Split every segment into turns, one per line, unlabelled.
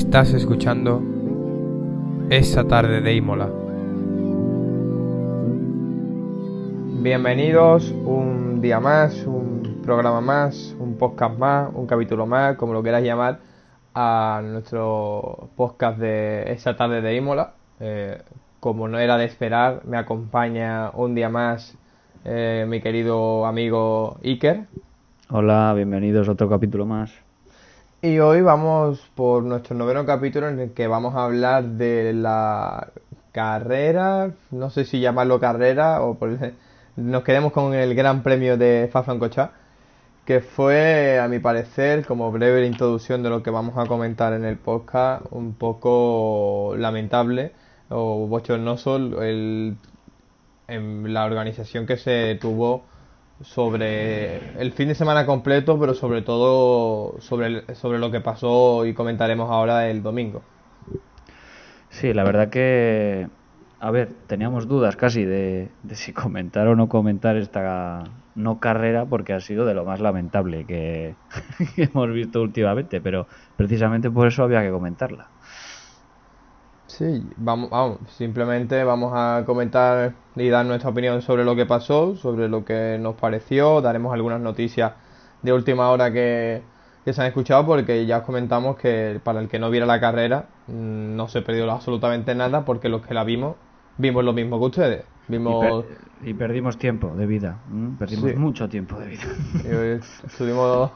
Estás escuchando esa tarde de Imola. Bienvenidos un día más, un programa más, un podcast más, un capítulo más, como lo quieras llamar, a nuestro podcast de esa tarde de Imola. Eh, como no era de esperar, me acompaña un día más eh, mi querido amigo Iker.
Hola, bienvenidos a otro capítulo más.
Y hoy vamos por nuestro noveno capítulo en el que vamos a hablar de la carrera, no sé si llamarlo carrera o por... nos quedemos con el Gran Premio de Fafrancochá, que fue, a mi parecer, como breve introducción de lo que vamos a comentar en el podcast, un poco lamentable o bochornoso el, en la organización que se tuvo sobre el fin de semana completo, pero sobre todo sobre, sobre lo que pasó y comentaremos ahora el domingo.
Sí, la verdad que, a ver, teníamos dudas casi de, si comentar o no comentar esta no carrera, porque ha sido de lo más lamentable que hemos visto últimamente, pero precisamente por eso había que comentarla.
Sí, vamos, vamos, simplemente vamos a comentar y dar nuestra opinión sobre lo que pasó, sobre lo que nos pareció, daremos algunas noticias de última hora que, se han escuchado porque ya os comentamos que para el que no viera la carrera mm, no se perdió absolutamente nada porque los que la vimos vimos lo mismo que ustedes. Vimos...
Y, perdimos tiempo de vida, perdimos mucho tiempo de vida.
estuvimos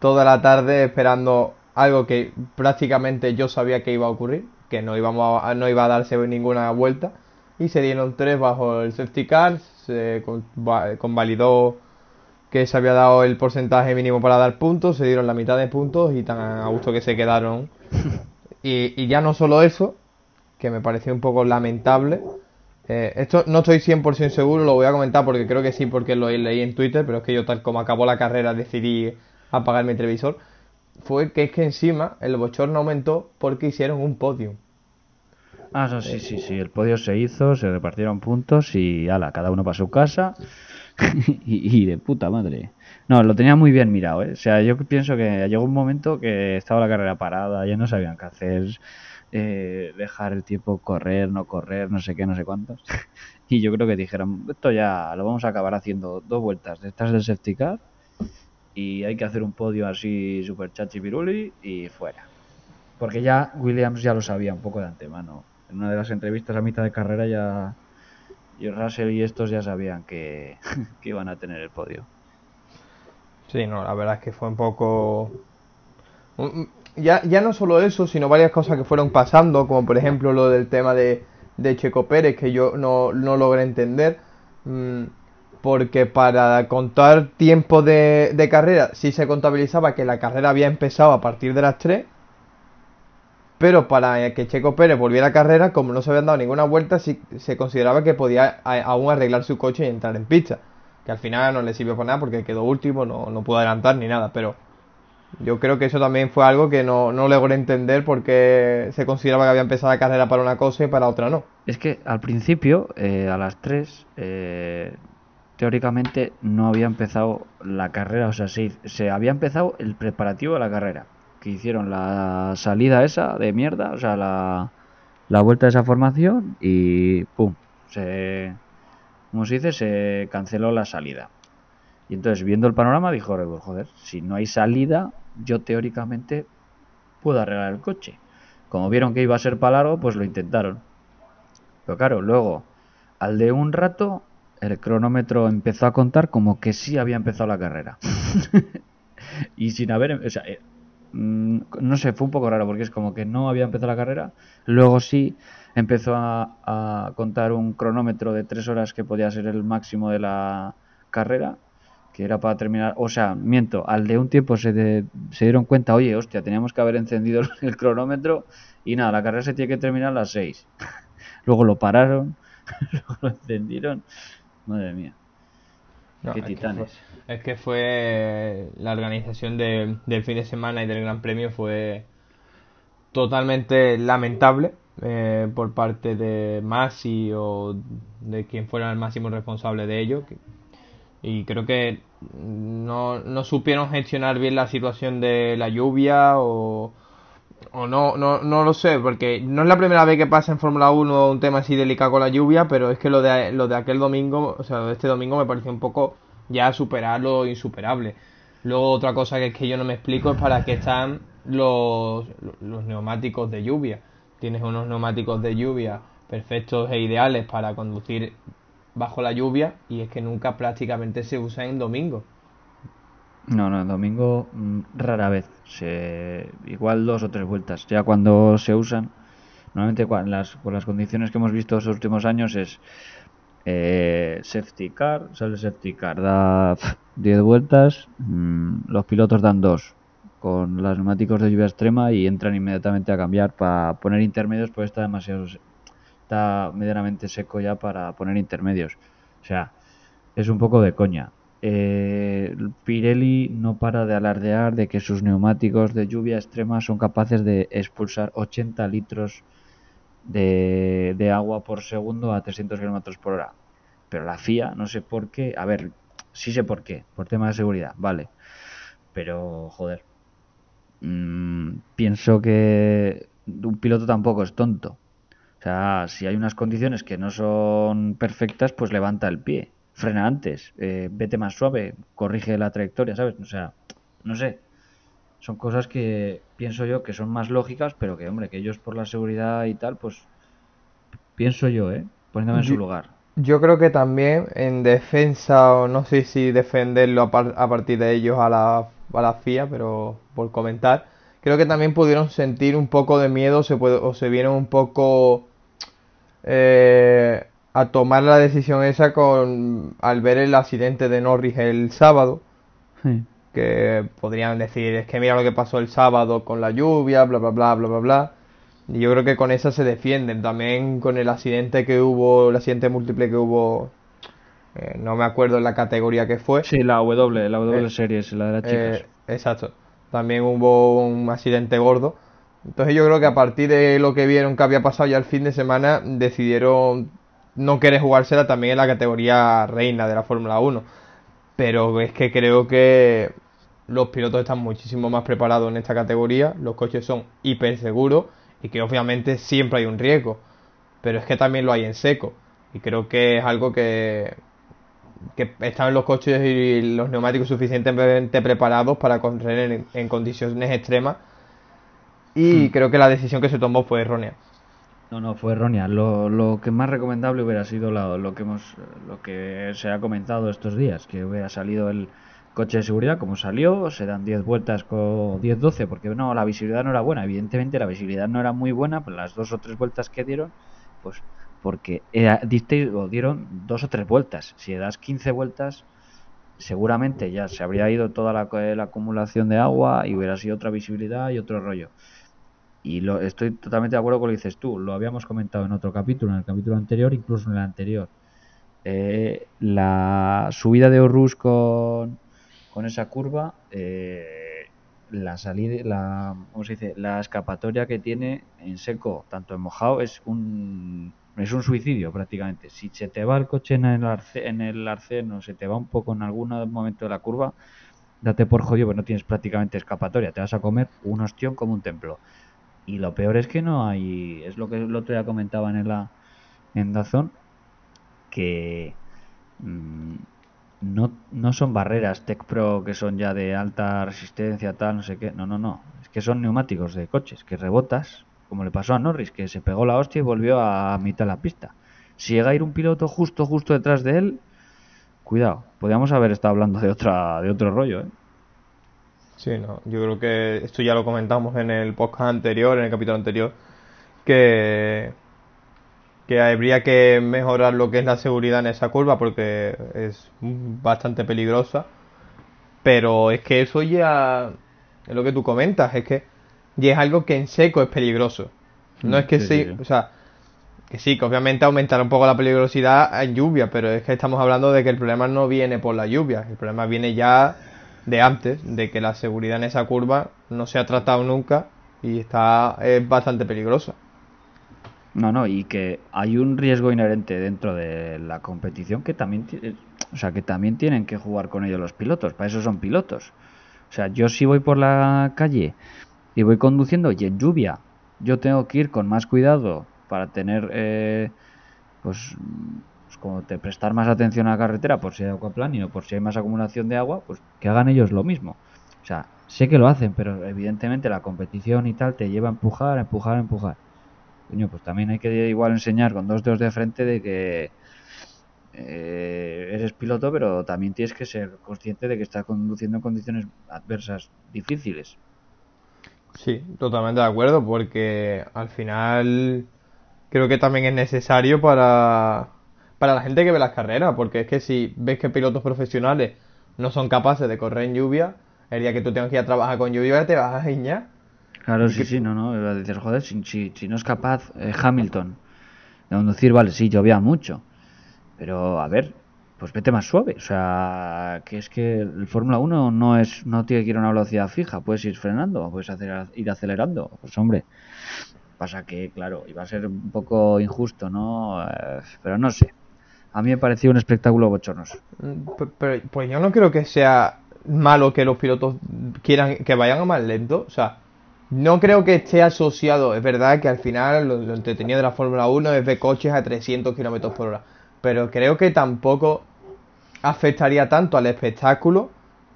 toda la tarde esperando algo que prácticamente yo sabía que iba a ocurrir que no, íbamos a, no iba a darse ninguna vuelta y se dieron tres bajo el safety car, se convalidó que se había dado el porcentaje mínimo para dar puntos, se dieron la mitad de puntos y tan a gusto que se quedaron. Y, ya no solo eso, que me pareció un poco lamentable, eh, esto no estoy 100% seguro, lo voy a comentar porque creo que sí, porque lo leí en Twitter, pero es que yo tal como acabó la carrera decidí apagar mi televisor fue que es que encima el bochorno aumentó porque hicieron un podio.
Ah, sí, sí, sí, el podio se hizo, se repartieron puntos y ala, cada uno para su casa y, de puta madre. No, lo tenía muy bien mirado, ¿eh? O sea, yo pienso que llegó un momento que estaba la carrera parada, ya no sabían qué hacer, eh, dejar el tiempo correr, no correr, no sé qué, no sé cuántos. y yo creo que dijeron, esto ya lo vamos a acabar haciendo dos vueltas detrás del safety car y hay que hacer un podio así super chachi piruli y fuera. Porque ya Williams ya lo sabía un poco de antemano. En una de las entrevistas a mitad de carrera ya y Russell y estos ya sabían que, que iban a tener el podio.
Sí, no, la verdad es que fue un poco... Ya, ya no solo eso, sino varias cosas que fueron pasando, como por ejemplo lo del tema de, de Checo Pérez, que yo no, no logré entender. Mm, porque para contar tiempo de, carrera sí se contabilizaba que la carrera había empezado a partir de las 3, pero para que Checo Pérez volviera a carrera, como no se habían dado ninguna vuelta, sí, se consideraba que podía aún arreglar su coche y entrar en pista. Que al final no le sirvió para nada porque quedó último, no, pudo adelantar ni nada, pero yo creo que eso también fue algo que no, no logré entender porque se consideraba que había empezado la carrera para una cosa y para otra no.
Es que al principio, eh, a las 3, teóricamente no había empezado la carrera, o sea, se había empezado el preparativo de la carrera, que hicieron la salida esa de mierda, o sea, la, la vuelta de esa formación y pum, se, como se dice, se canceló la salida. Y entonces, viendo el panorama, dijo, joder, si no hay salida, yo teóricamente puedo arreglar el coche. Como vieron que iba a ser para largo, pues lo intentaron. Pero claro, luego, al de un rato, el cronómetro empezó a contar como que sí había empezado la carrera. y sin haber, o sea, eh, mm, no sé, fue un poco raro porque es como que no había empezado la carrera, luego sí empezó a, contar un cronómetro de tres horas que podía ser el máximo de la carrera, que era para terminar, o sea, miento, al de un tiempo se, se dieron cuenta, oye, hostia, teníamos que haber encendido el cronómetro y nada, la carrera se tiene que terminar a las seis. luego lo pararon, luego lo encendieron Madre mía. Qué titanes.
es que fue la organización del fin de semana y del Gran Premio fue totalmente lamentable eh, por parte de Masi o de quien fuera el máximo responsable de ello. y creo que no, no supieron gestionar bien la situación de la lluvia o, O no, no, no lo sé, porque no es la primera vez que pasa en Fórmula 1 un tema así delicado con la lluvia, pero es que lo de, lo de aquel domingo, o sea, lo de este domingo me pareció un poco ya superar lo insuperable. Luego otra cosa que es que yo no me explico es para qué están los, los neumáticos de lluvia. Tienes unos neumáticos de lluvia perfectos e ideales para conducir bajo la lluvia y es que nunca prácticamente se usa en domingo.
No, no, en domingo mm, rara vez. Se, igual dos o tres vueltas. Ya cuando se usan, normalmente con las, las condiciones que hemos visto estos últimos años es eh, safety car, sale safety car, da 10 vueltas, mm, los pilotos dan dos con los neumáticos de lluvia extrema y entran inmediatamente a cambiar para poner intermedios, pues está demasiado está medianamente seco ya para poner intermedios. O sea, es un poco de coña. Eh, Pirelli no para de alardear de que sus neumáticos de lluvia extrema son capaces de expulsar 80 litros de, agua por segundo a 300 kilómetros por hora. Pero la FIA, no sé por qué, a ver, sí sé por qué, por tema de seguridad, vale. Pero, joder, mm, pienso que un piloto tampoco es tonto. O sea, si hay unas condiciones que no son perfectas, pues levanta el pie, frena antes, eh, vete más suave, corrige la trayectoria, ¿sabes? O sea, no sé. Son cosas que pienso yo que son más lógicas, pero que, hombre, que ellos por la seguridad y tal, pues pienso yo, ¿eh? Poniéndome en su lugar.
Yo creo que también en defensa, o no sé si defenderlo a, partir de ellos a la, a la FIA, pero por comentar, creo que también pudieron sentir un poco de miedo se o se vieron un poco eh, a tomar la decisión esa con al ver el accidente de Norris el sábado. Que podrían decir, es que mira lo que pasó el sábado con la lluvia, bla, bla, bla, bla, bla, bla. Y yo creo que con esa se defienden. También con el accidente que hubo, el accidente múltiple que hubo, eh, no me acuerdo en la categoría que fue.
Sí, la W, la W eh, Series, la de las chicas.
exacto. También hubo un accidente gordo. Entonces yo creo que a partir de lo que vieron que había pasado ya el fin de semana, decidieron no querer jugársela también en la categoría reina de la Fórmula 1. Pero es que creo que los pilotos están muchísimo más preparados en esta categoría, los coches son hiper seguros y que obviamente siempre hay un riesgo. Pero es que también lo hay en seco. Y creo que es algo que, que están los coches y los neumáticos suficientemente preparados para correr en condiciones extremas y hmm. creo que la decisión que se tomó fue errónea.
No, no, fue errónea. Lo, lo que más recomendable hubiera sido lo, que hemos, lo que se ha comentado estos días, que hubiera salido el coche de seguridad como salió, se dan 10 vueltas con 10-12, porque no, la visibilidad no era buena. Evidentemente la visibilidad no era muy buena, pero las dos o tres vueltas que dieron, pues porque era, o dieron dos o tres vueltas. Si das 15 vueltas, seguramente ya se habría ido toda la, la acumulación de agua y hubiera sido otra visibilidad y otro rollo. Y lo, estoy totalmente de acuerdo con lo que dices tú. Lo habíamos comentado en otro capítulo, en el capítulo anterior, incluso en el anterior. Eh, la subida de con, con esa curva, eh, la salida, la, ¿cómo se dice? La escapatoria que tiene en seco, tanto en mojado, es un es un suicidio prácticamente. Si se te va el coche en el, arce, en el arceno, se te va un poco en algún momento de la curva, date por jodido, pues no tienes prácticamente escapatoria. Te vas a comer un ostión como un templo. Y lo peor es que no hay, es lo que el otro día comentaban en la en Dazón, que mm, no, no son barreras Tech Pro que son ya de alta resistencia, tal, no sé qué. No, no, no. Es que son neumáticos de coches, que rebotas, como le pasó a Norris, que se pegó la hostia y volvió a mitad de la pista. Si llega a ir un piloto justo, justo detrás de él, cuidado, podríamos haber estado hablando de otra, de otro rollo, ¿eh?
Sí, no, yo creo que esto ya lo comentamos en el podcast anterior, en el capítulo anterior, que, que habría que mejorar lo que es la seguridad en esa curva porque es bastante peligrosa. Pero es que eso ya es lo que tú comentas, es que ya es algo que en seco es peligroso. No es que sí, o sea, que sí, que obviamente aumentará un poco la peligrosidad en lluvia, pero es que estamos hablando de que el problema no viene por la lluvia, el problema viene ya de antes, de que la seguridad en esa curva no se ha tratado nunca y está es bastante peligrosa.
No, no, y que hay un riesgo inherente dentro de la competición que también, o sea, que también tienen que jugar con ellos los pilotos, para eso son pilotos. O sea, yo si voy por la calle y voy conduciendo y en lluvia yo tengo que ir con más cuidado para tener, eh, pues, pues, como te prestar más atención a la carretera por si hay y o por si hay más acumulación de agua, pues que hagan ellos lo mismo. O sea, sé que lo hacen, pero evidentemente la competición y tal te lleva a empujar, a empujar, a empujar. Coño, pues también hay que igual enseñar con dos dedos de frente de que eh, eres piloto, pero también tienes que ser consciente de que estás conduciendo en condiciones adversas difíciles.
Sí, totalmente de acuerdo, porque al final creo que también es necesario para, para la gente que ve las carreras, porque es que si ves que pilotos profesionales no son capaces de correr en lluvia, el día que tú tengas que ir a trabajar con lluvia te vas a giñar.
Claro, sí, sí, no, no, dices, joder, si, si, no es capaz eh, Hamilton de conducir, vale, sí, llovía mucho, pero a ver, pues vete más suave. O sea, que es que el Fórmula 1 no es no tiene que ir a una velocidad fija, puedes ir frenando, puedes hacer, ir acelerando. Pues hombre, pasa que, claro, iba a ser un poco injusto, ¿no? Eh, pero no sé. A mí me pareció un espectáculo bochornoso.
Pero, pues yo no creo que sea malo que los pilotos quieran que vayan a más lento. O sea, no creo que esté asociado. Es verdad que al final lo, lo entretenido de la Fórmula 1 es ver coches a 300 kilómetros por hora pero creo que tampoco afectaría tanto al espectáculo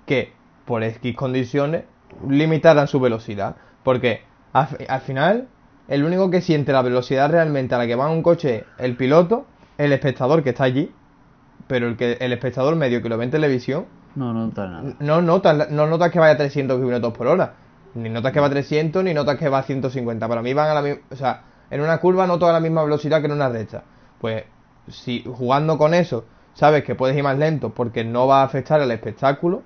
que por X condiciones limitaran su velocidad. Porque al, final, el único que siente la velocidad realmente a la que va un coche el piloto, el espectador que está allí, pero el, que, el espectador medio que lo ve en televisión,
no nota nada.
No nota, no nota que vaya a 300 km por hora. Ni notas que va a 300, ni notas que va a 150. Para mí van a la misma... O sea, en una curva no toda la misma velocidad que en una recta. Pues si jugando con eso sabes que puedes ir más lento porque no va a afectar al espectáculo,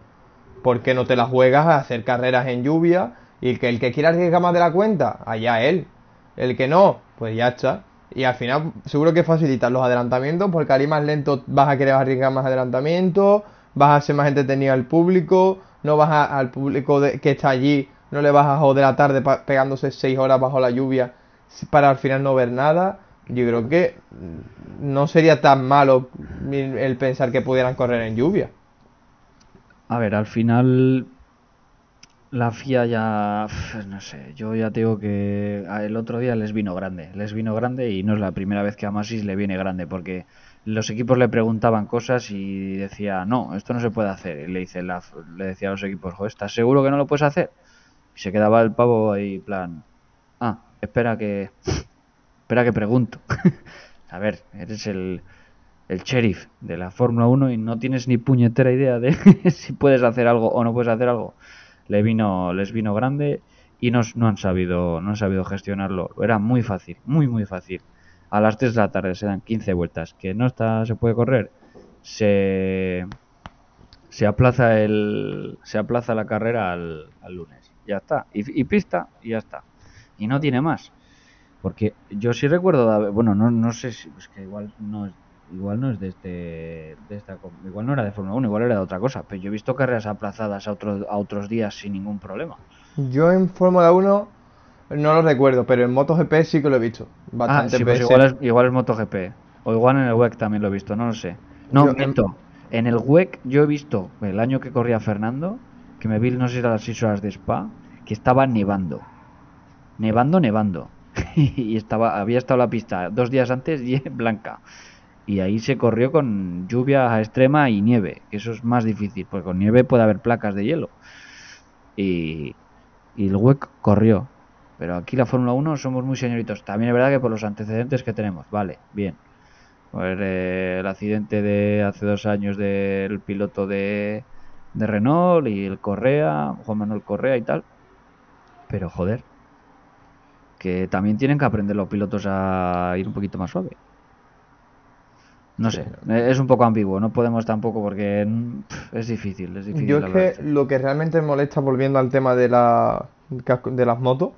porque no te la juegas a hacer carreras en lluvia y que el que quiera arriesgar más de la cuenta, allá él. El que no, pues ya está. Y al final seguro que facilitas los adelantamientos porque al ir más lento vas a querer arriesgar más adelantamientos, vas a ser más entretenido al público, no vas al público que está allí, no le vas a joder la tarde pegándose 6 horas bajo la lluvia para al final no ver nada yo creo que no sería tan malo el pensar que pudieran correr en lluvia.
A ver, al final la FIA ya, no sé, yo ya tengo que el otro día les vino grande, les vino grande y no es la primera vez que a Masis le viene grande porque los equipos le preguntaban cosas y decía, no, esto no se puede hacer. Y le, dice la, le decía a los equipos, ¿estás seguro que no lo puedes hacer? Y se quedaba el pavo ahí, plan, ah, espera que Espera que pregunto. a ver, eres el, el sheriff de la Fórmula 1 y no tienes ni puñetera idea de si puedes hacer algo o no puedes hacer algo. Le vino, les vino grande y no, no, han sabido, no han sabido gestionarlo. Era muy fácil, muy muy fácil. A las 3 de la tarde se dan 15 vueltas, que no está, se puede correr. Se, se aplaza el, se aplaza la carrera al, lunes. Ya está. Y, y pista y ya está. Y no tiene más. Porque yo sí recuerdo, bueno, no, no sé si, es que igual no igual no es de este, de esta, igual no era de Fórmula 1, igual era de otra cosa, pero yo he visto carreras aplazadas a otros, a otros días sin ningún problema.
Yo en Fórmula 1 no lo recuerdo, pero en MotoGP sí que lo he visto.
Bastante ah, sí, pues igual es, igual es MotoGP. O igual en el WEC también lo he visto, no lo sé. No, miento. En... el WEC yo he visto el año que corría Fernando, que me vi, no sé si era las 6 horas de Spa, que estaba nevando. Nevando, nevando. y estaba, había estado la pista dos días antes y blanca. Y ahí se corrió con lluvia extrema y nieve, que eso es más difícil, porque con nieve puede haber placas de hielo. Y, el WEC corrió. Pero aquí la Fórmula 1 somos muy señoritos. También es verdad que por los antecedentes que tenemos, vale, bien. Pues, eh, el accidente de hace dos años del piloto de, de Renault y el Correa, Juan Manuel Correa y tal. Pero joder, que también tienen que aprender los pilotos a ir un poquito más suave. No sé, es un poco ambiguo, no podemos tampoco porque es difícil, es difícil.
Yo es que lo que realmente me molesta volviendo al tema de, la, de las motos,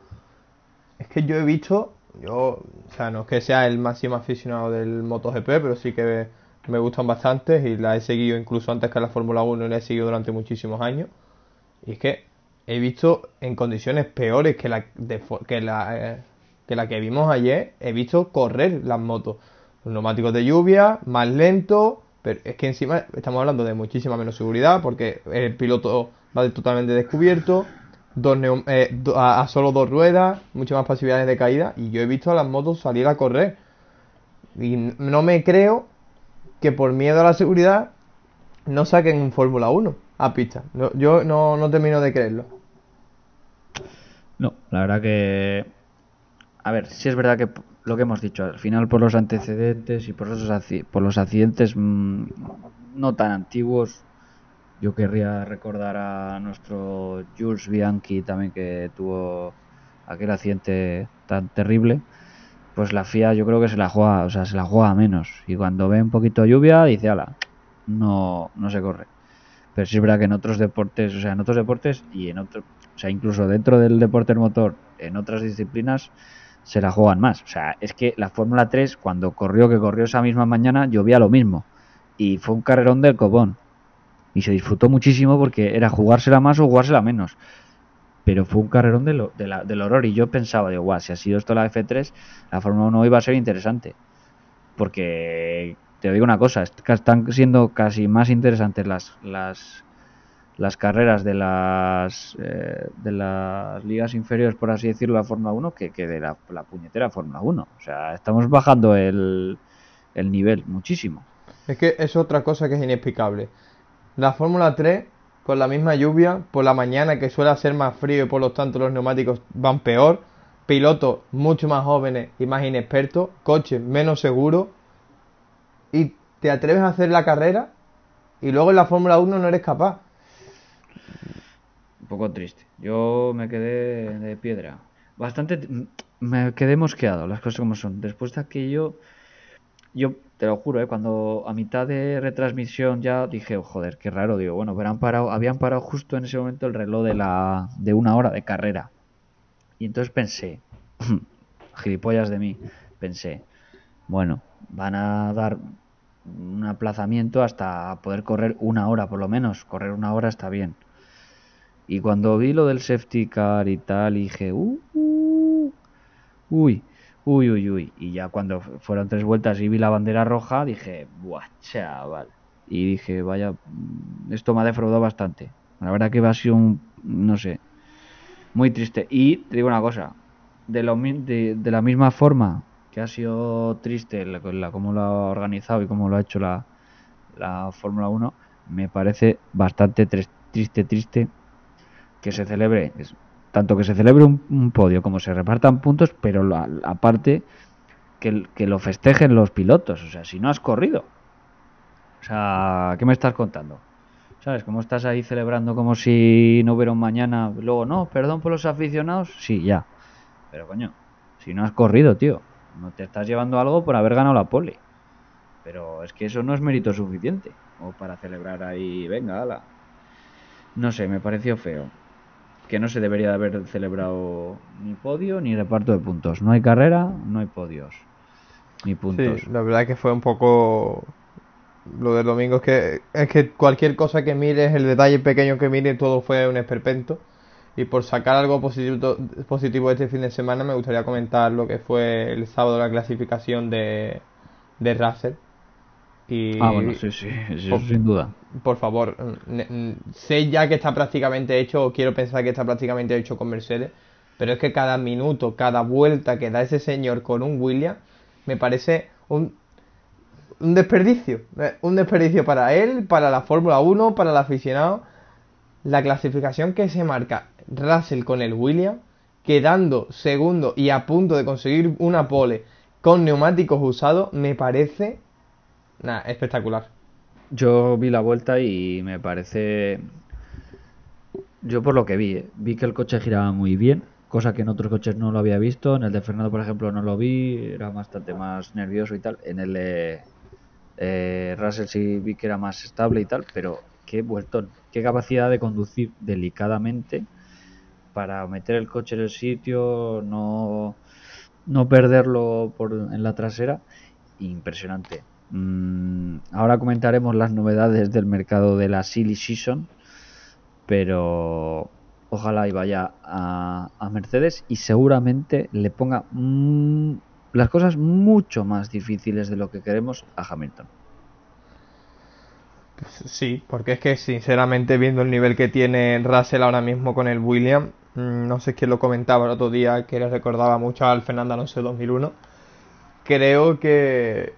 es que yo he visto, yo, o sea, no es que sea el máximo aficionado del MotoGP, pero sí que me gustan bastante y la he seguido incluso antes que la Fórmula 1 y la he seguido durante muchísimos años. Y es que he visto en condiciones peores que la, que, la, eh, que la que vimos ayer, he visto correr las motos. Los neumáticos de lluvia, más lento, pero es que encima estamos hablando de muchísima menos seguridad porque el piloto va totalmente descubierto, eh, a, solo dos ruedas, muchas más posibilidades de caída. Y yo he visto a las motos salir a correr. Y no me creo que por miedo a la seguridad no saquen un Fórmula 1 a pista. yo no, no termino de creerlo.
No, la verdad que. A ver, si es verdad que lo que hemos dicho, al final por los antecedentes y por los, por los accidentes mm, no tan antiguos, yo querría recordar a nuestro Jules Bianchi también que tuvo aquel accidente tan terrible. Pues la FIA yo creo que se la juega, o sea, se la juega menos. Y cuando ve un poquito de lluvia dice, ala, no, no se corre. Pero sí es verdad que en otros deportes, o sea, en otros deportes y en otros, o sea, incluso dentro del deporte motor, en otras disciplinas, se la juegan más. O sea, es que la Fórmula 3, cuando corrió, que corrió esa misma mañana, llovía lo mismo. Y fue un carrerón del copón. Y se disfrutó muchísimo porque era jugársela más o jugársela menos. Pero fue un carrerón del horror. Y yo pensaba, digo, guau, si ha sido esto la F3, la Fórmula 1 iba a ser interesante. Porque te digo una cosa, están siendo casi más interesantes las, las, las carreras de las eh, de las ligas inferiores, por así decirlo, la Fórmula 1 que, que de la, puñetera Fórmula 1. O sea, estamos bajando el, el nivel muchísimo.
Es que es otra cosa que es inexplicable. La Fórmula 3, con la misma lluvia, por la mañana que suele ser más frío y por lo tanto los neumáticos van peor, pilotos mucho más jóvenes y más inexpertos, coches menos seguros, y te atreves a hacer la carrera y luego en la Fórmula 1 no eres capaz.
Un poco triste. Yo me quedé de piedra. Bastante. Me quedé mosqueado, las cosas como son. Después de aquello. Yo te lo juro, ¿eh? cuando a mitad de retransmisión ya dije, oh, joder, qué raro. Digo, bueno, habían parado, habían parado justo en ese momento el reloj de, la, de una hora de carrera. Y entonces pensé, gilipollas de mí, pensé, bueno, van a dar un aplazamiento hasta poder correr una hora por lo menos. Correr una hora está bien. Y cuando vi lo del safety car y tal, dije, uh, uh, uy, uy, uy, uy. Y ya cuando fueron tres vueltas y vi la bandera roja, dije, buah, chaval. Y dije, vaya, mm, esto me ha defraudado bastante. La verdad que va a ser un, no sé, muy triste. Y te digo una cosa, de, lo, de, de la misma forma que ha sido triste la, cómo lo ha organizado y cómo lo ha hecho la, la Fórmula 1, me parece bastante triste, triste que se celebre, tanto que se celebre un, podio como se repartan puntos, pero aparte que, lo festejen los pilotos, o sea, si no has corrido. O sea, ¿qué me estás contando? ¿Sabes? ¿Cómo estás ahí celebrando como si no hubiera un mañana? Luego, no, perdón por los aficionados. Sí, ya. Pero coño, si no has corrido, tío. No te estás llevando algo por haber ganado la pole. Pero es que eso no es mérito suficiente. O para celebrar ahí, venga, ala. No sé, me pareció feo. Que no se debería de haber celebrado ni podio ni reparto de puntos. No hay carrera, no hay podios. Ni puntos.
Sí, la verdad es que fue un poco lo del domingo es que es que cualquier cosa que mires, el detalle pequeño que mires, todo fue un esperpento. Y por sacar algo positivo, positivo este fin de semana, me gustaría comentar lo que fue el sábado la clasificación de, de Russell.
Y, ah, bueno, sí, sí, sin duda.
Por favor, sé ya que está prácticamente hecho, o quiero pensar que está prácticamente hecho con Mercedes, pero es que cada minuto, cada vuelta que da ese señor con un William, me parece un, un desperdicio. Eh, un desperdicio para él, para la Fórmula 1, para el aficionado. La clasificación que se marca Russell con el Williams, quedando segundo y a punto de conseguir una pole con neumáticos usados, me parece nada, espectacular.
Yo vi la vuelta y me parece. Yo por lo que vi, vi que el coche giraba muy bien, cosa que en otros coches no lo había visto. En el de Fernando, por ejemplo, no lo vi, era bastante más nervioso y tal. En el de eh, Russell sí vi que era más estable y tal, pero qué vueltón, qué capacidad de conducir delicadamente para meter el coche en el sitio, no, no perderlo por, en la trasera. Impresionante. Mm, ahora comentaremos las novedades del mercado de la Silly Season, pero ojalá y vaya a, Mercedes y seguramente le ponga mm, las cosas mucho más difíciles de lo que queremos a Hamilton.
Sí, porque es que sinceramente viendo el nivel que tiene Russell ahora mismo con el William, mm, no sé quién lo comentaba el otro día, que le recordaba mucho al Fernando Alonso de 2001. Creo que,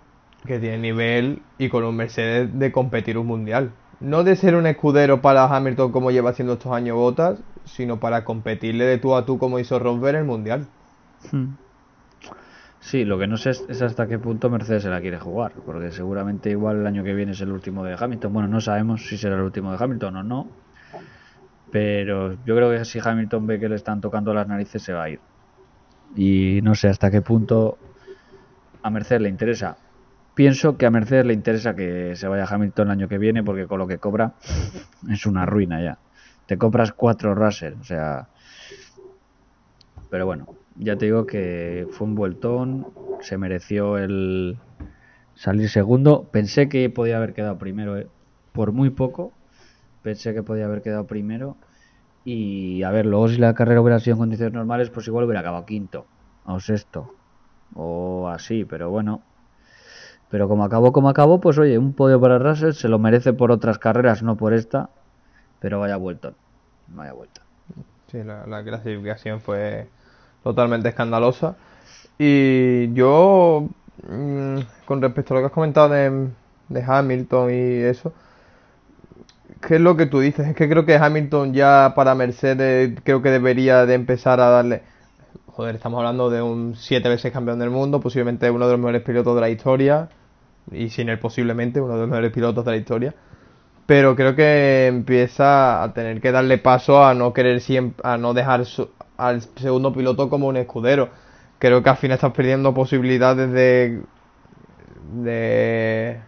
que tiene nivel y con un Mercedes de competir un mundial. No de ser un escudero para Hamilton como lleva haciendo estos años botas, sino para competirle de tú a tú como hizo Rosberg en el mundial. Hmm.
Sí, lo que no sé es hasta qué punto Mercedes se la quiere jugar, porque seguramente igual el año que viene es el último de Hamilton. Bueno, no sabemos si será el último de Hamilton o no, pero yo creo que si Hamilton ve que le están tocando las narices se va a ir. Y no sé hasta qué punto a Mercedes le interesa. Pienso que a Mercedes le interesa que se vaya Hamilton el año que viene porque con lo que cobra es una ruina ya. Te compras cuatro Russell, o sea... Pero bueno, ya te digo que fue un vueltón, se mereció el salir segundo. Pensé que podía haber quedado primero, eh, por muy poco. Pensé que podía haber quedado primero. Y a ver, luego si la carrera hubiera sido en condiciones normales, pues igual hubiera acabado quinto o sexto o así, pero bueno. Pero como acabó como acabó, pues oye, un podio para Russell se lo merece por otras carreras, no por esta. Pero vaya vuelto, vaya vuelta.
Sí, la, la clasificación fue totalmente escandalosa. Y yo, mm, con respecto a lo que has comentado de, Hamilton y eso, ¿qué es lo que tú dices? Es que creo que Hamilton ya para Mercedes creo que debería de empezar a darle... Joder, estamos hablando de un siete veces campeón del mundo, posiblemente uno de los mejores pilotos de la historia, y sin él posiblemente uno de los mejores pilotos de la historia. Pero creo que empieza a tener que darle paso a no querer siempre, a no dejar su, al segundo piloto como un escudero. Creo que al final estás perdiendo posibilidades de, de,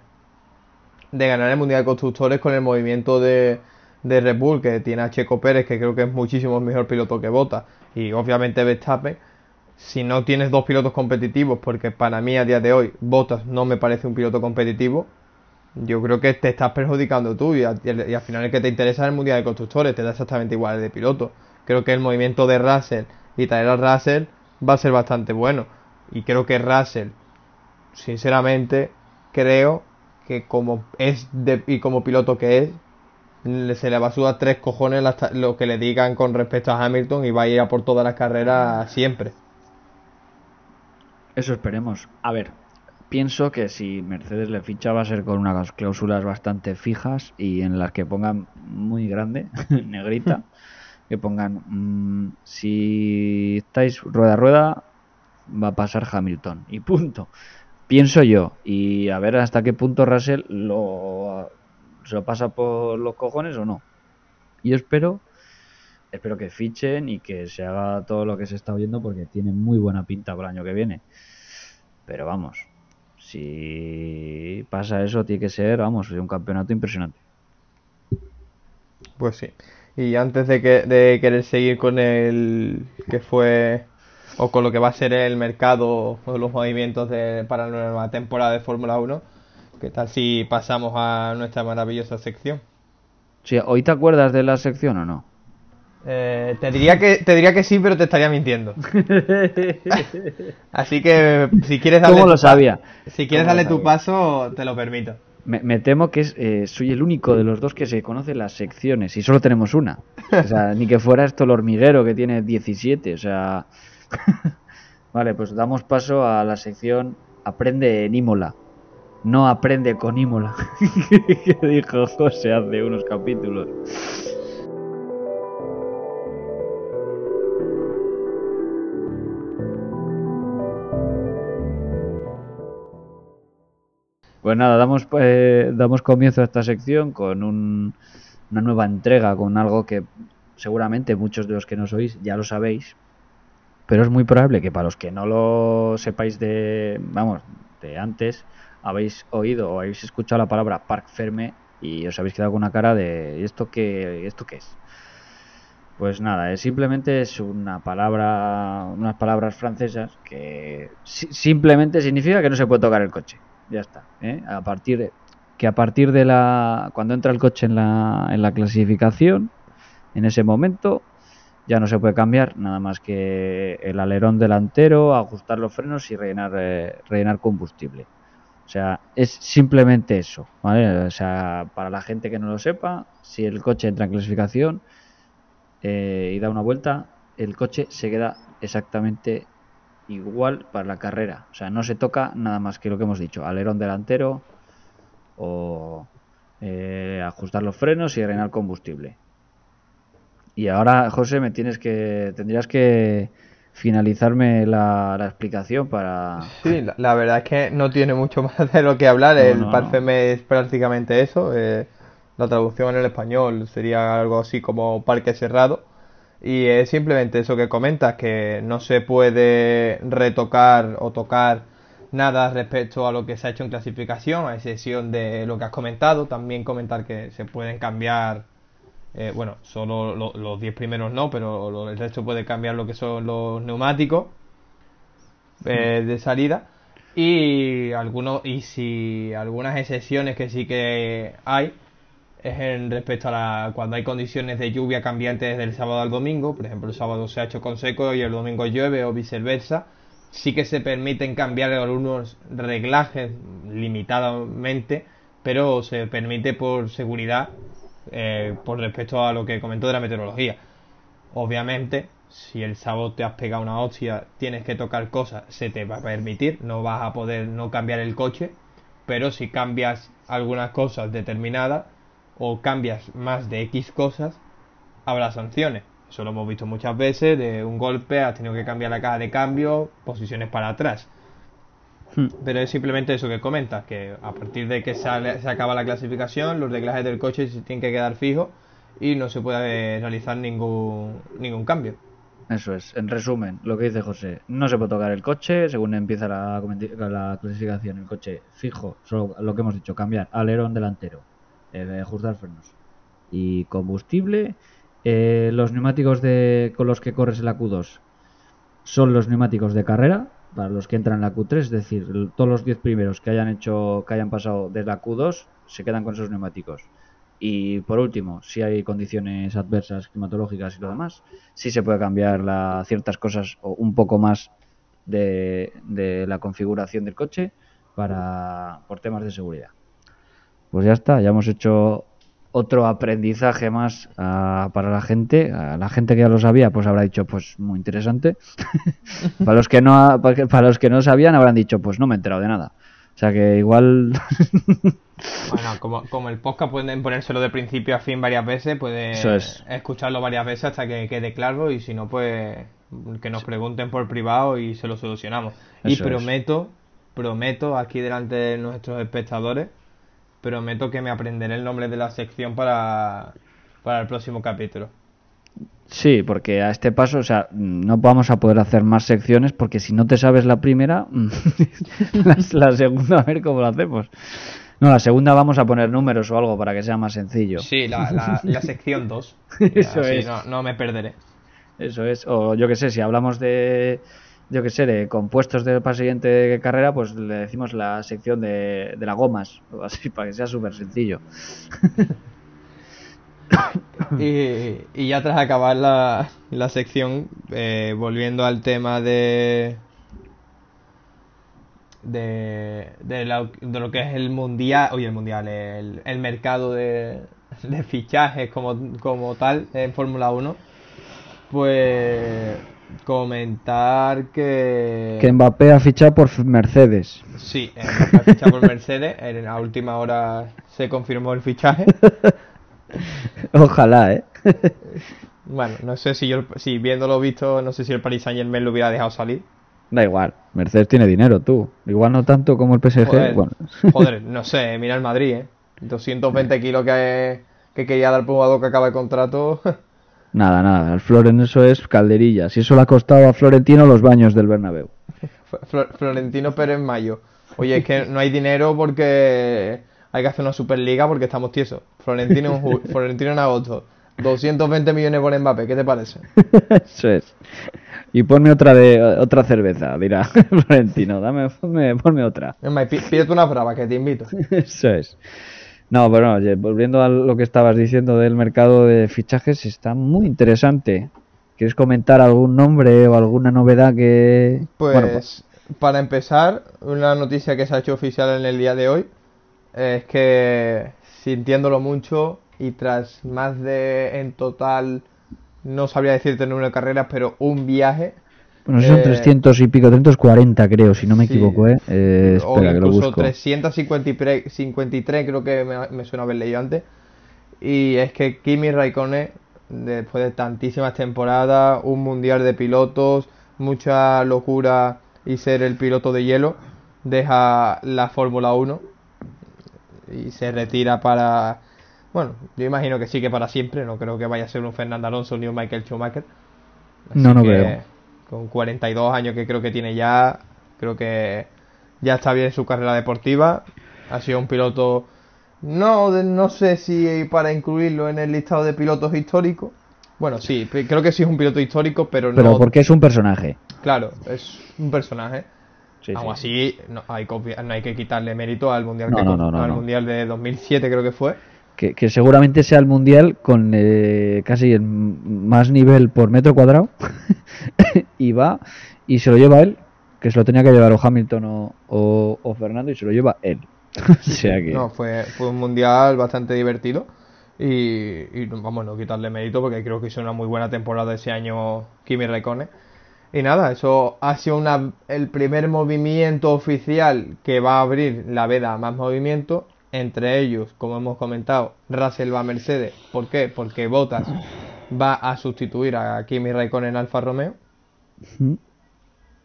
de ganar el Mundial de Constructores con el movimiento de, de Red Bull, que tiene a Checo Pérez, que creo que es muchísimo mejor piloto que Bota, y obviamente Verstappen. Si no tienes dos pilotos competitivos, porque para mí a día de hoy Bottas no me parece un piloto competitivo, yo creo que te estás perjudicando tú y, y al final el que te interesa es el Mundial de Constructores, te da exactamente igual de piloto creo que el movimiento de Russell y traer a Russell va a ser bastante bueno. Y creo que Russell, sinceramente, creo que como es y como piloto que es, se le va a sudar tres cojones lo que le digan con respecto a Hamilton y va a ir a por todas las carreras siempre.
Eso esperemos. A ver, pienso que si Mercedes le ficha va a ser con unas cláusulas bastante fijas y en las que pongan muy grande, negrita, que pongan mm, si estáis rueda a rueda va a pasar Hamilton y punto. Pienso yo. Y a ver hasta qué punto Russell lo se lo pasa por los cojones o no. Y espero espero que fichen y que se haga todo lo que se está oyendo porque tiene muy buena pinta para el año que viene pero vamos si pasa eso tiene que ser vamos un campeonato impresionante
pues sí y antes de, que, de querer seguir con el que fue o con lo que va a ser el mercado o los movimientos de, para la nueva temporada de Fórmula 1, ¿qué tal si pasamos a nuestra maravillosa sección?
Sí, ¿Hoy te acuerdas de la sección o no?
Eh, te, diría que, te diría que sí, pero te estaría mintiendo. Así que si quieres
darle, lo sabía?
Si quieres darle tu paso, te lo permito.
Me, temo que eh, soy el único de los dos que se conoce las secciones y solo tenemos una. O sea, ni que fuera esto el hormiguero que tiene 17. O sea. vale, pues damos paso a la sección Aprende en Imola. No aprende con Imola. que dijo José hace unos capítulos. Pues nada, damos, eh, damos comienzo a esta sección con una nueva entrega, con algo que seguramente muchos de los que nos oís ya lo sabéis, pero es muy probable que para los que no lo sepáis de, vamos, de antes, habéis oído o habéis escuchado la palabra Parc Ferme y os habéis quedado con una cara de ¿esto qué, esto qué es? Pues nada, es simplemente es una palabra, unas palabras francesas que simplemente significa que no se puede tocar el coche ya está. ¿eh? A partir de, que a partir de la cuando entra el coche en la, en la clasificación, en ese momento ya no se puede cambiar nada más que el alerón delantero, ajustar los frenos y rellenar, eh, rellenar combustible. O sea, es simplemente eso, ¿vale? O sea, para la gente que no lo sepa, si el coche entra en clasificación eh, y da una vuelta, el coche se queda exactamente igual para la carrera. O sea, no se toca nada más que lo que hemos dicho, alerón delantero o eh, ajustar los frenos y drenar combustible. Y ahora, José, me tienes que, tendrías que finalizarme la, explicación para...
Sí, la, verdad es que no tiene mucho más de lo que hablar. el no, es prácticamente eso. Eh, la traducción en el español sería algo así como parque cerrado. Y es simplemente eso que comentas, que no se puede retocar o tocar nada respecto a lo que se ha hecho en clasificación, a excepción de lo que has comentado. También comentar que se pueden cambiar, eh, bueno, solo los 10 primeros no, pero el resto puede cambiar lo que son los neumáticos eh, de salida. Y, algunos, y si algunas excepciones que sí que hay, es en respecto a la, cuando hay condiciones de lluvia cambiantes del sábado al domingo, por ejemplo el sábado se ha hecho con seco y el domingo llueve o viceversa, sí que se permiten cambiar algunos reglajes limitadamente, pero se permite por seguridad eh, por respecto a lo que comentó de la meteorología. Obviamente, si el sábado te has pegado una hostia, tienes que tocar cosas, se te va a permitir, no vas a poder no cambiar el coche, pero si cambias algunas cosas determinadas, o cambias más de X cosas, habrá sanciones. Eso lo hemos visto muchas veces, de un golpe has tenido que cambiar la caja de cambio, posiciones para atrás. Hmm. Pero es simplemente eso que comentas, que a partir de que sale, se acaba la clasificación, los reglajes del coche se tienen que quedar fijos y no se puede realizar ningún, ningún cambio.
Eso es, en resumen, lo que dice José, no se puede tocar el coche según empieza la, la clasificación, el coche fijo, solo lo que hemos dicho, cambiar alerón delantero, eh, ajustar frenos. Y combustible, eh, los neumáticos de, con los que corres en la Q2 son los neumáticos de carrera, para los que entran en la Q3, es decir, todos los 10 primeros que hayan hecho, que hayan pasado de la Q2 se quedan con esos neumáticos. Y por último, si hay condiciones adversas climatológicas y lo demás, sí se puede cambiar la, ciertas cosas o un poco más de, de la configuración del coche para por temas de seguridad pues ya está, ya hemos hecho otro aprendizaje más ah, para la gente. A la gente que ya lo sabía, pues habrá dicho, pues muy interesante. para los que no para los que no sabían, habrán dicho, pues no me he enterado de nada. O sea que igual.
bueno, como, como el podcast pueden ponérselo de principio a fin varias veces, pueden escucharlo varias veces hasta que quede claro y si no, pues que nos pregunten por privado y se lo solucionamos. y prometo, prometo aquí delante de nuestros espectadores prometo que me aprenderé el nombre de la sección para, el próximo capítulo.
Sí, porque a este paso, o sea, no vamos a poder hacer más secciones porque si no te sabes la primera, la, segunda a ver cómo lo hacemos. No, la segunda vamos a poner números o algo para que sea más sencillo.
Sí, la, la, sección 2. Eso es. No, no me perderé.
Eso es. O yo qué sé, si hablamos de, yo que sé, de compuestos del para siguiente carrera, pues le decimos la sección de, de las gomas, así, para que sea súper sencillo.
y, y, ya tras acabar la, la sección, eh, volviendo al tema de, de, de, lo que es el mundial, oye, el mundial, el, el mercado de, de fichajes como, como tal en Fórmula 1, pues comentar que...
Que Mbappé ha fichado por Mercedes.
Sí, Mbappé ha fichado por Mercedes. En la última hora se confirmó el fichaje.
Ojalá, ¿eh?
bueno, no sé si yo, si viéndolo visto, no sé si el Paris Saint Germain lo hubiera dejado salir.
Da igual, Mercedes tiene dinero, tú. Igual no tanto como el PSG.
Joder, joder no sé, mira el Madrid, ¿eh? 220 kilos que, que quería dar por jugador que acaba el contrato.
Nada, nada, el Floren eso es calderilla. Si eso le ha costado a Florentino los baños del Bernabéu.
Florentino Pérez Mayo. Oye, es que no hay dinero porque hay que hacer una Superliga porque estamos tiesos. Florentino en, Florentino en agosto. 220 millones por Mbappé, ¿qué te parece?
Eso es. Y ponme otra de otra cerveza, dirá Florentino. Dame, ponme, otra.
pídete una brava que te invito.
Eso es. No, pero volviendo a lo que estabas diciendo del mercado de fichajes, está muy interesante. ¿Quieres comentar algún nombre o alguna novedad que...
Pues, pues, para empezar, una noticia que se ha hecho oficial en el día de hoy es que, sintiéndolo mucho y tras más de en total no sabría decirte el número de carreras, pero un viaje.
Bueno, son 300 y pico, 340 creo, si no me equivoco, ¿eh? espera,
o
que lo
incluso
busco.
353 creo que me, me, suena haber leído antes. Y es que Kimi Raikkonen, después de tantísimas temporadas, un mundial de pilotos, mucha locura y ser el piloto de hielo, deja la Fórmula 1 y se retira para... Bueno, yo imagino que sí que para siempre, no creo que vaya a ser un Fernando Alonso ni un Michael Schumacher.
no, no creo.
Con 42 años que creo que tiene ya, creo que ya está bien su carrera deportiva. Ha sido un piloto, no, no sé si para incluirlo en el listado de pilotos históricos. Bueno, sí, creo que sí es un piloto histórico, pero no.
Pero porque es un personaje.
Claro, es un personaje. Aún así, no hay, no hay que quitarle mérito al mundial, que, al mundial de 2007, creo que fue.
Que, seguramente sea el mundial con eh, casi el más nivel por metro cuadrado. y va y se lo lleva él, que se lo tenía que llevar o Hamilton o, Fernando, y se lo lleva él. o sea que...
No, fue, fue un mundial bastante divertido. Y, y, vamos, no quitarle mérito porque creo que hizo una muy buena temporada ese año Kimi Raikkonen. Y nada, eso ha sido una, el primer movimiento oficial que va a abrir la veda a más movimientos. Entre ellos, como hemos comentado, Russell va a Mercedes. ¿Por qué? Porque Bottas va a sustituir a Kimi Raikkonen en Alfa Romeo.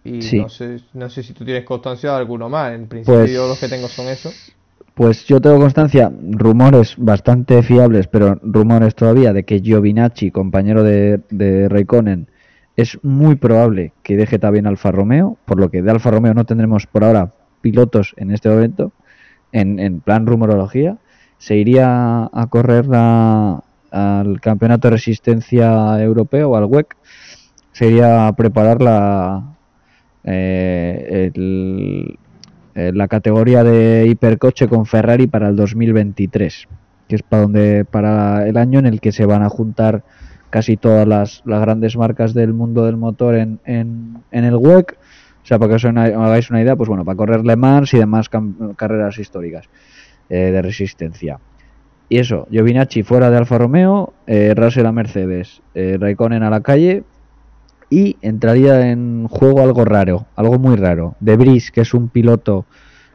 Y no, sé, no sé si tú tienes constancia de alguno más. En principio, pues yo los que tengo son esos.
Pues yo tengo constancia, rumores bastante fiables, pero rumores todavía, de que Giovinacci, compañero de, de Raikkonen, es muy probable que deje también Alfa Romeo, por lo que de Alfa Romeo no tendremos por ahora pilotos en este momento, en, plan rumorología. Se iría a correr al Campeonato de Resistencia Europeo al WEC, se iría a preparar la, eh, eh, la categoría de hipercoche con Ferrari para el 2023, que es para, donde, para el año en el que se van a juntar casi todas las, grandes marcas del mundo del motor en, en, el WEC. O sea, para que os hagáis una idea, pues bueno, para correr Le Mans y demás carreras históricas eh, de resistencia. Y eso, Giovinacci fuera de Alfa Romeo, eh, Russell a Mercedes, eh, Raikkonen a la calle y entraría en juego algo raro, algo muy raro. De Bris, que es un piloto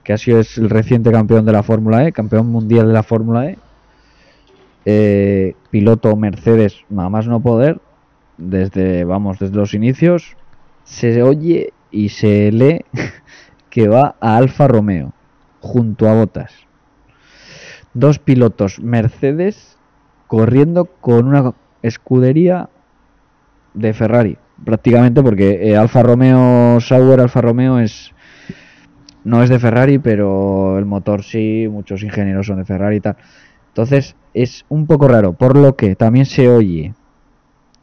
que ha sido el reciente campeón de la Fórmula E, campeón mundial de la Fórmula E, eh, piloto Mercedes más no poder desde vamos desde los inicios se oye y se lee que va a Alfa Romeo junto a Botas dos pilotos Mercedes corriendo con una escudería de Ferrari prácticamente porque eh, Alfa Romeo Sauer Alfa Romeo es no es de Ferrari pero el motor sí muchos ingenieros son de Ferrari y tal. Entonces es un poco raro, por lo que también se oye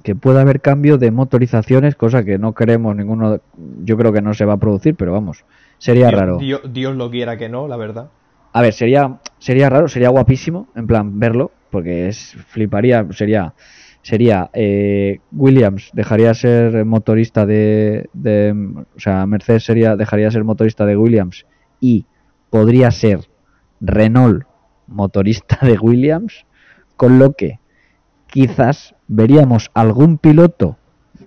que puede haber cambio de motorizaciones, cosa que no queremos ninguno, yo creo que no se va a producir, pero vamos, sería raro.
Dios, lo quiera que no, la verdad.
A ver, sería, sería raro, sería guapísimo, en plan, verlo, porque es fliparía, sería, sería eh, Williams dejaría ser motorista de, de, o sea, Mercedes sería, dejaría ser motorista de Williams y podría ser Renault motorista de Williams, con lo que quizás veríamos algún piloto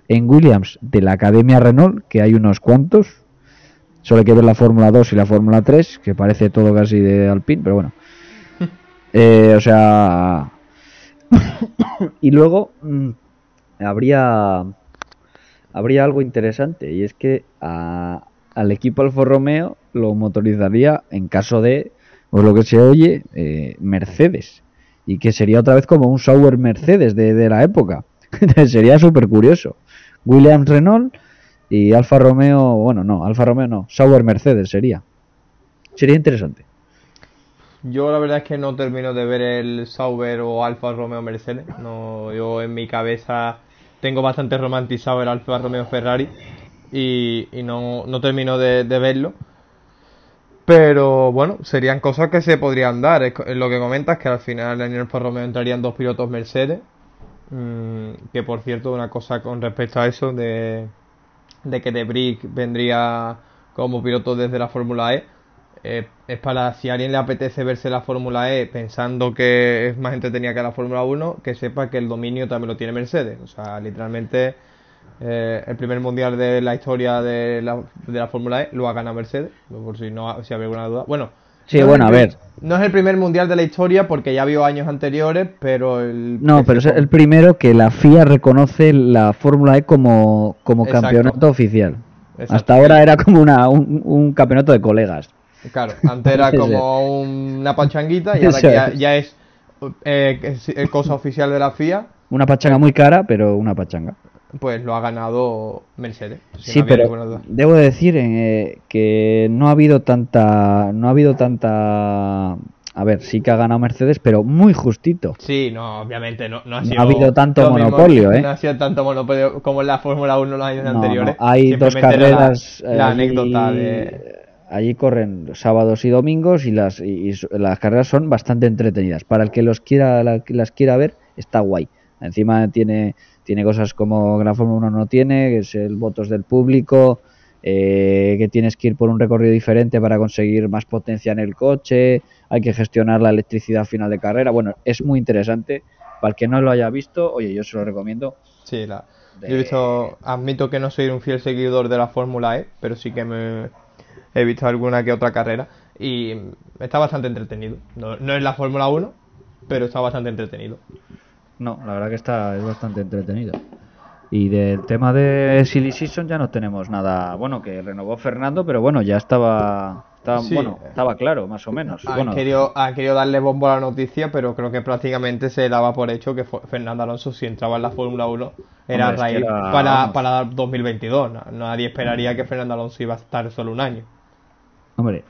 en Williams de la Academia Renault, que hay unos cuantos. Solo hay que ver la Fórmula 2 y la Fórmula 3, que parece todo casi de Alpine, pero bueno. Eh, o sea... y luego mm, habría habría algo interesante y es que al equipo Alfa Romeo lo motorizaría en caso de por lo que se oye, eh, Mercedes. Y que sería otra vez como un Sauer Mercedes de, la época. sería súper curioso. Williams Renault y Alfa Romeo, bueno, no, Alfa Romeo no, Sauer Mercedes sería. Sería interesante.
Yo la verdad es que no termino de ver el Sauber o Alfa Romeo Mercedes. No, yo en mi cabeza tengo bastante romantizado el Alfa Romeo Ferrari y, no, no termino de verlo. Pero bueno, serían cosas que se podrían dar. Es, lo que comentas que al final en el Alfa Romeo entrarían dos pilotos Mercedes. Mm, que por cierto, una cosa con respecto a eso de, de que De Brick vendría como piloto desde la Fórmula E. eh, es para si a alguien le apetece verse la Fórmula E pensando que es más entretenida que la Fórmula 1, que sepa que el dominio también lo tiene Mercedes. O sea, literalmente eh, el primer mundial de la historia de la, de la Fórmula E lo ha ganado Mercedes, por si no si había alguna duda. Bueno,
Sí,
no es
bueno,
el
a ver.
No es el primer mundial de la historia porque ya había años anteriores, pero el.
No, pero es el primero que la FIA reconoce la Fórmula E como, como
Exacto.
campeonato oficial.
Exacto.
Hasta ahora era como una, un, un campeonato de colegas.
Claro, antes era como una pachanguita y ahora que ya,
es.
ya es eh, es cosa oficial de la FIA,
Una pachanga muy cara, pero una pachanga.
Pues lo ha ganado Mercedes. si
Sí,
no
pero debo decir eh, que no ha habido tanta, no ha habido tanta, a ver, sí que ha ganado Mercedes, pero muy justito.
Sí, no, obviamente no, no ha
No
sido.
ha habido tanto
mismo-
monopolio, ¿eh?
No ha sido tanto monopolio como en la Fórmula 1 los años
No,
anteriores.
no, hay dos
la-
carreras.
La,
eh, allí-
anécdota de.
Allí corren sábados y domingos y las, y, las carreras son bastante entretenidas. Para el que los quiera, la- las quiera ver, está guay. Encima tiene, tiene cosas como que la Fórmula 1 no tiene, que es el votos del público, eh, que tienes que ir por un recorrido diferente para conseguir más potencia en el coche, hay que gestionar la electricidad final de carrera. Bueno, es muy interesante. Para el que no lo haya visto, oye, yo se lo recomiendo.
Sí, la.
de-
Yo he visto. Admito que no soy un fiel seguidor de la Fórmula E, pero sí que me he visto alguna que otra carrera. Y está bastante entretenido. No, no es la Fórmula 1, pero está bastante entretenido.
No, la verdad que está es bastante entretenido. Y del tema de Silly Season ya no tenemos nada. Bueno, que renovó Fernando, pero bueno, ya estaba, estaba
Sí.
bueno, estaba claro, más o menos.
Han,
bueno,
querido, han querido darle bombo a la noticia, pero creo que prácticamente se daba por hecho que Fernando Alonso, si entraba en la Fórmula 1, era
Hombre,
raíz
era-
para, para 2022. No- Nadie esperaría que Fernando Alonso iba a estar solo un año.
hombre,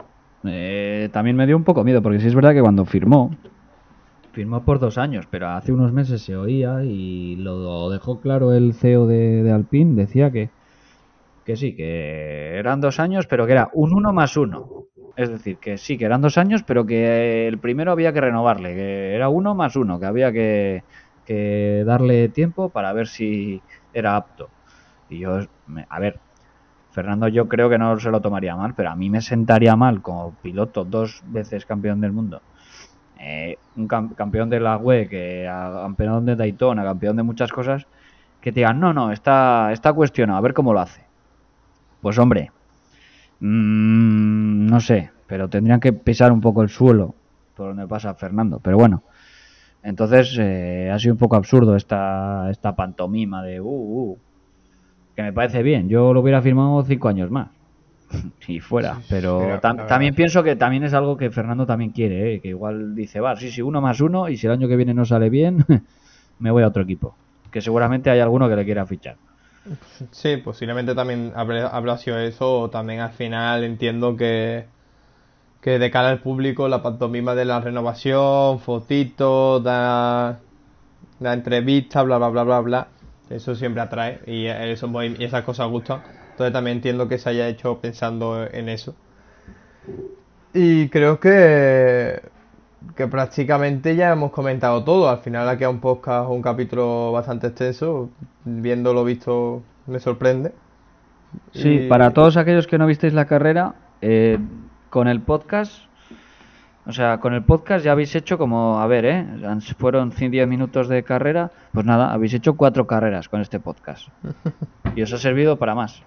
eh, también me dio un poco miedo, porque sí es verdad que cuando firmó, firmó por dos años, pero hace unos meses se oía y lo dejó claro el CEO de, de Alpine, decía que, que sí, que eran dos años, pero que era un uno más uno. Es decir, que sí, que eran dos años, pero que el primero había que renovarle, que era uno más uno, que había que, que darle tiempo para ver si era apto. Y yo, a ver, Fernando yo creo que no se lo tomaría mal, pero a mí me sentaría mal como piloto dos veces campeón del mundo. Eh, un cam- campeón de la UE, que campeón de Daytona, campeón de muchas cosas, que te digan, no, no, está, está cuestionado, a ver cómo lo hace. Pues hombre, mm, no sé, pero tendrían que pisar un poco el suelo por donde pasa Fernando. Pero bueno, entonces eh, ha sido un poco absurdo esta, esta pantomima de, uh, uh, que me parece bien. Yo lo hubiera firmado cinco años más. Y fuera,
Sí,
pero
sí, la-
tam-
la verdad.
también pienso que también es algo que Fernando también quiere, ¿eh? que igual dice, va, sí, sí, uno más uno, y si el año que viene no sale bien, me voy a otro equipo. Que seguramente hay alguno que le quiera fichar.
Sí, posiblemente también habrá, sido eso, o también al final entiendo que, que de cara al público la pantomima de la renovación, fotitos, da, la entrevista, bla, bla, bla, bla, bla, eso siempre atrae y, eso, muy- y esas cosas gustan. Entonces también entiendo que se haya hecho pensando en eso. Y creo que, que prácticamente ya hemos comentado todo. Al final ha quedado un podcast, un capítulo bastante extenso. Viendo lo visto me sorprende.
Sí,
Y-
para todos aquellos que no visteis la carrera, eh, con el podcast, o sea, con el podcast ya habéis hecho como, a ver, ¿eh? Fueron 110 minutos de carrera, pues nada, habéis hecho cuatro carreras con este podcast. Y os ha servido para más.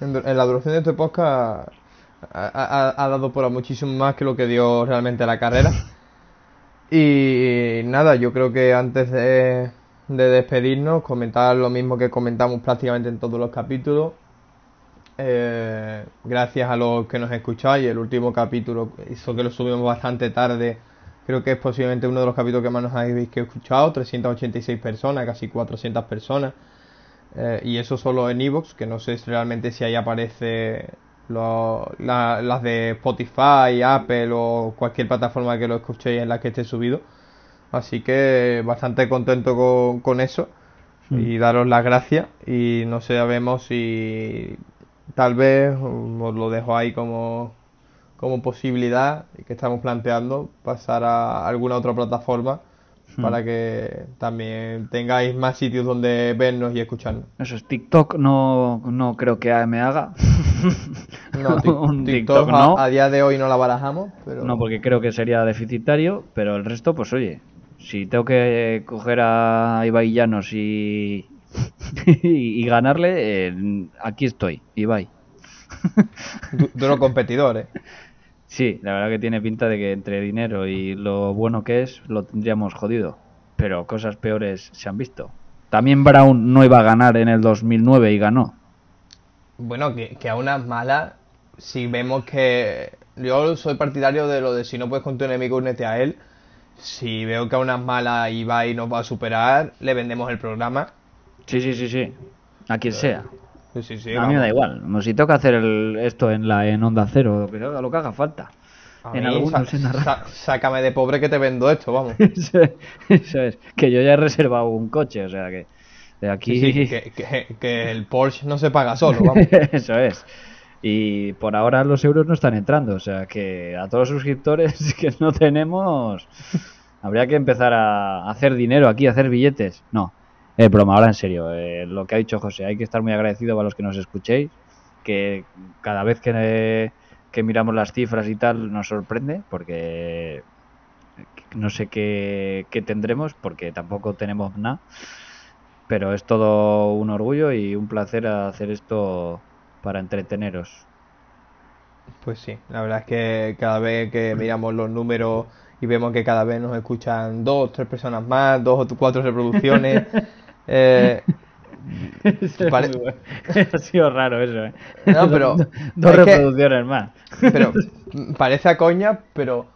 En, en la duración de este podcast ha, ha- ha dado por muchísimo más que lo que dio realmente la carrera. Y nada, yo creo que antes de, de despedirnos, comentar lo mismo que comentamos prácticamente en todos los capítulos. Eh, gracias a los que nos escucháis, el último capítulo hizo que lo subimos bastante tarde. Creo que es posiblemente uno de los capítulos que más nos habéis que escuchado, 386 personas, casi 400 personas. Eh, y eso solo en Evox, que no sé si realmente si ahí aparece lo- la- las de Spotify, Apple o cualquier plataforma que lo escuchéis en la que esté subido. Así que bastante contento con, con eso y daros las gracias y no sabemos si tal vez os lo dejo ahí como, como posibilidad que estamos planteando pasar a alguna otra plataforma para que también tengáis más sitios donde vernos y escucharnos.
Eso es, TikTok no, no creo que me haga.
No,
un
TikTok,
no.
a, día de hoy no la barajamos, pero...
No, porque creo que sería deficitario, pero el resto, pues oye, si tengo que coger a Ibai Llanos y, y, ganarle, eh, aquí estoy, Ibai.
Du- duro competidor, ¿eh?
Sí, la verdad que tiene pinta de que entre dinero y lo bueno que es, lo tendríamos jodido. Pero cosas peores se han visto. También Brown no iba a ganar en el 2009 y ganó.
Bueno, que, que a unas malas, si vemos que... Yo soy partidario de lo de si no puedes con tu enemigo, únete a él. Si veo que a unas malas Ibai nos va a superar, le vendemos el programa.
Sí, sí, sí, sí. A quien sea.
Sí, sí, sí,
a mí me da igual. No, Si toca hacer el- esto en la en onda cero, lo que, haga- lo que haga falta.
A
en algunos en
sácame de pobre que te vendo esto, vamos.
Eso es, eso es. Que yo ya he reservado un coche, o sea que de aquí.
Que, que- que el Porsche no se paga solo, vamos.
eso es. Y por ahora los euros no están entrando, o sea que a todos los suscriptores que no tenemos, habría que empezar a hacer dinero aquí, a hacer billetes. No, es broma, ahora en serio. eh, lo que ha dicho José, hay que estar muy agradecido a los que nos escuchéis, que cada vez que, que miramos las cifras y tal nos sorprende, porque no sé qué, qué tendremos, porque tampoco tenemos nada. Pero es todo un orgullo y un placer hacer esto para entreteneros.
Pues sí, la verdad es que cada vez que miramos los números y vemos que cada vez nos escuchan dos, tres personas más, dos o cuatro reproducciones, eh, Pare-
ha sido raro eso, ¿eh?
No, pero
Do- Dos
que-
reproducciones más.
pero parece a coña, pero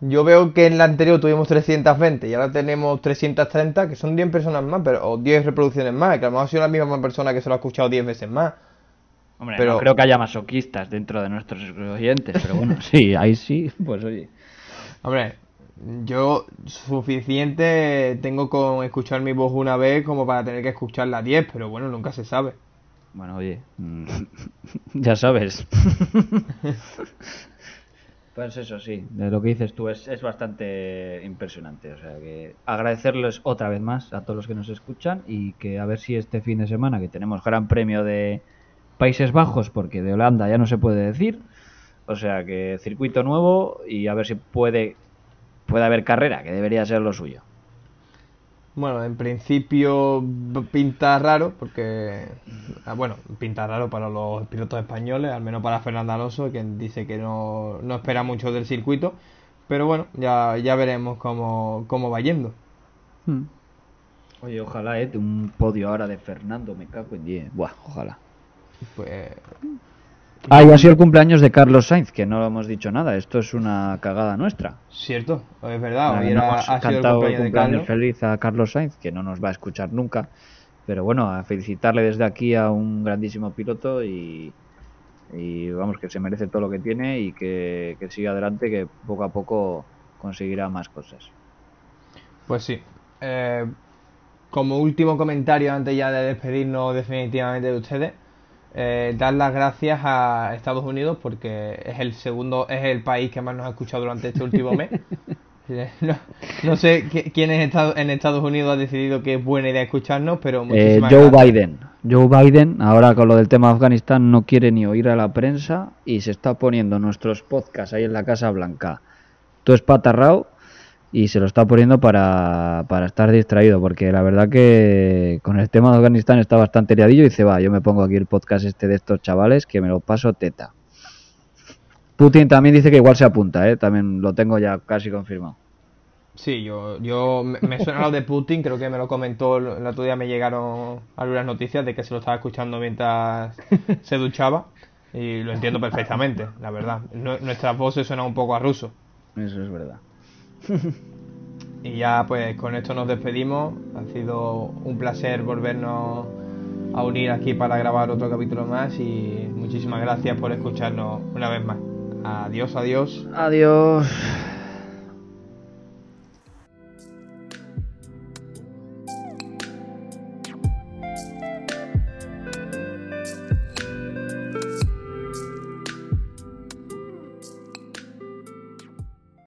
yo veo que en la anterior tuvimos 320 y ahora tenemos 330, que son 10 personas más, pero o 10 reproducciones más, que a lo mejor ha sido la misma persona que se lo ha escuchado 10 veces más.
Hombre,
Pero-
no creo que haya masoquistas dentro de nuestros oyentes, pero bueno, sí, ahí sí, pues oye.
Hombre, yo suficiente tengo con escuchar mi voz una vez como para tener que escucharla 10, pero bueno, nunca se sabe.
Bueno, oye, mm, ya sabes. Pues eso sí, de lo que dices tú es, es bastante impresionante. O sea que agradecerles otra vez más a todos los que nos escuchan y que a ver si este fin de semana que tenemos gran premio de Países Bajos, porque de Holanda ya no se puede decir. O sea que circuito nuevo y a ver si puede, puede haber carrera, que debería ser lo suyo.
Bueno, en principio pinta raro, porque, ah, bueno, pinta raro para los pilotos españoles, al menos para Fernando Alonso, quien dice que no, no espera mucho del circuito, pero bueno, ya, ya veremos cómo, cómo va yendo.
Oye, ojalá, eh, un podio ahora de Fernando, me cago en 10. Buah, ojalá.
Pues,
Ah, y ha sido el cumpleaños de Carlos Sainz, que no lo hemos dicho nada. Esto es una cagada nuestra.
cierto, es verdad,
Ah,
hoy
no
era,
hemos
ha sido el
cantado
cumpleaños de
cumpleaños feliz a Carlos Sainz, que no nos va a escuchar nunca. Pero bueno, a felicitarle desde aquí a un grandísimo piloto y, y vamos, que se merece todo lo que tiene y que, que siga adelante, que poco a poco conseguirá más cosas.
Pues sí. Eh, como último comentario antes ya de despedirnos definitivamente de ustedes, eh, dar las gracias a Estados Unidos porque es el segundo, es el país que más nos ha escuchado durante este último mes. Eh, No, no sé qui- quién Estados, en Estados Unidos ha decidido que es buena idea escucharnos, pero
Eh, Joe
gracias.
Biden. Joe Biden, ahora con lo del tema de Afganistán, no quiere ni oír a la prensa y se está poniendo nuestros podcasts ahí en la Casa Blanca. Todo espatarrao y se lo está poniendo para, para estar distraído, porque la verdad que con el tema de Afganistán está bastante liadillo y dice, va, yo me pongo aquí el podcast este de estos chavales que me lo paso teta. Putin también dice que igual se apunta, ¿eh? también lo tengo ya casi confirmado.
Sí, yo, yo me, suena lo de Putin, creo que me lo comentó el, otro día, me llegaron algunas noticias de que se lo estaba escuchando mientras se duchaba y lo entiendo perfectamente, la verdad. Nu- nuestras voces suenan un poco a ruso.
Eso es verdad.
Y ya pues con esto nos despedimos, ha sido un placer volvernos a unir aquí para grabar otro capítulo más y muchísimas gracias por escucharnos una vez más. Adiós, adiós.
Adiós.